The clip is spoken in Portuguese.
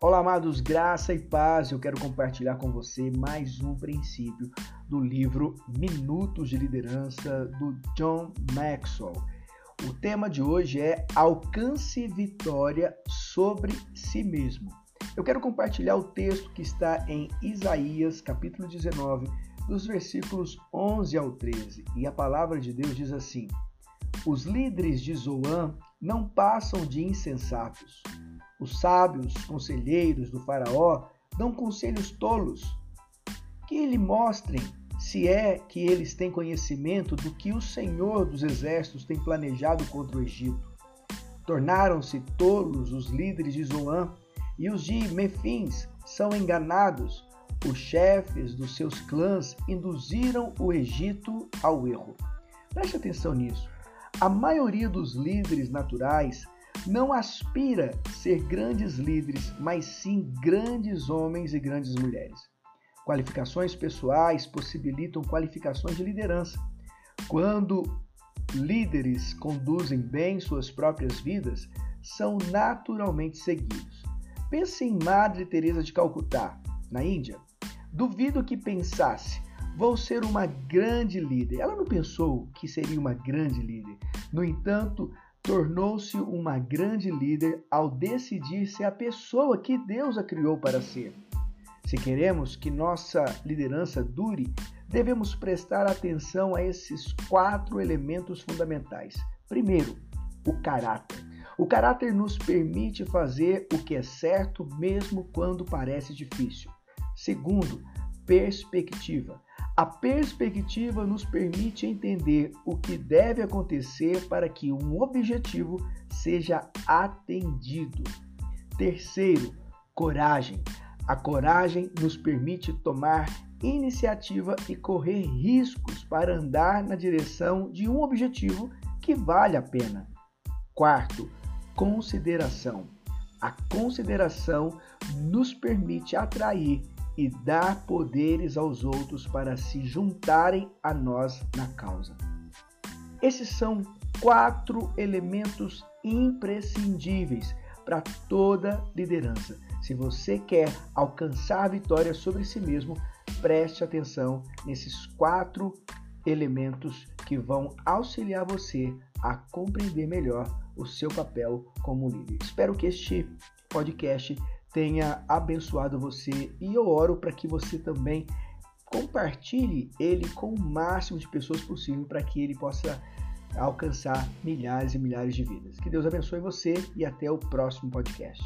Olá, amados, graça e paz. Eu quero compartilhar com você mais um princípio do livro Minutos de Liderança do John Maxwell. O tema de hoje é Alcance vitória sobre si mesmo. Eu quero compartilhar o texto que está em Isaías, capítulo 19, dos versículos 11 ao 13. E a palavra de Deus diz assim: Os líderes de Zoan não passam de insensatos os sábios conselheiros do Faraó dão conselhos tolos, que lhe mostrem se é que eles têm conhecimento do que o Senhor dos Exércitos tem planejado contra o Egito. Tornaram-se tolos os líderes de Zoan e os de Mefins são enganados. Os chefes dos seus clãs induziram o Egito ao erro. Preste atenção nisso. A maioria dos líderes naturais não aspira ser grandes líderes, mas sim grandes homens e grandes mulheres. Qualificações pessoais possibilitam qualificações de liderança. Quando líderes conduzem bem suas próprias vidas, são naturalmente seguidos. Pense em Madre Teresa de Calcutá, na Índia. Duvido que pensasse, vou ser uma grande líder. Ela não pensou que seria uma grande líder. No entanto, tornou-se uma grande líder ao decidir ser a pessoa que Deus a criou para ser. Se queremos que nossa liderança dure, devemos prestar atenção a esses quatro elementos fundamentais. Primeiro, o caráter. O caráter nos permite fazer o que é certo mesmo quando parece difícil. Segundo, perspectiva. A perspectiva nos permite entender o que deve acontecer para que um objetivo seja atendido. Terceiro, coragem. A coragem nos permite tomar iniciativa e correr riscos para andar na direção de um objetivo que vale a pena. Quarto, consideração. A consideração nos permite atrair e dar poderes aos outros para se juntarem a nós na causa. Esses são quatro elementos imprescindíveis para toda liderança. Se você quer alcançar vitória sobre si mesmo, preste atenção nesses quatro elementos que vão auxiliar você a compreender melhor o seu papel como líder. Espero que este podcast tenha abençoado você e eu oro para que você também compartilhe ele com o máximo de pessoas possível para que ele possa alcançar milhares e milhares de vidas. Que Deus abençoe você e até o próximo podcast.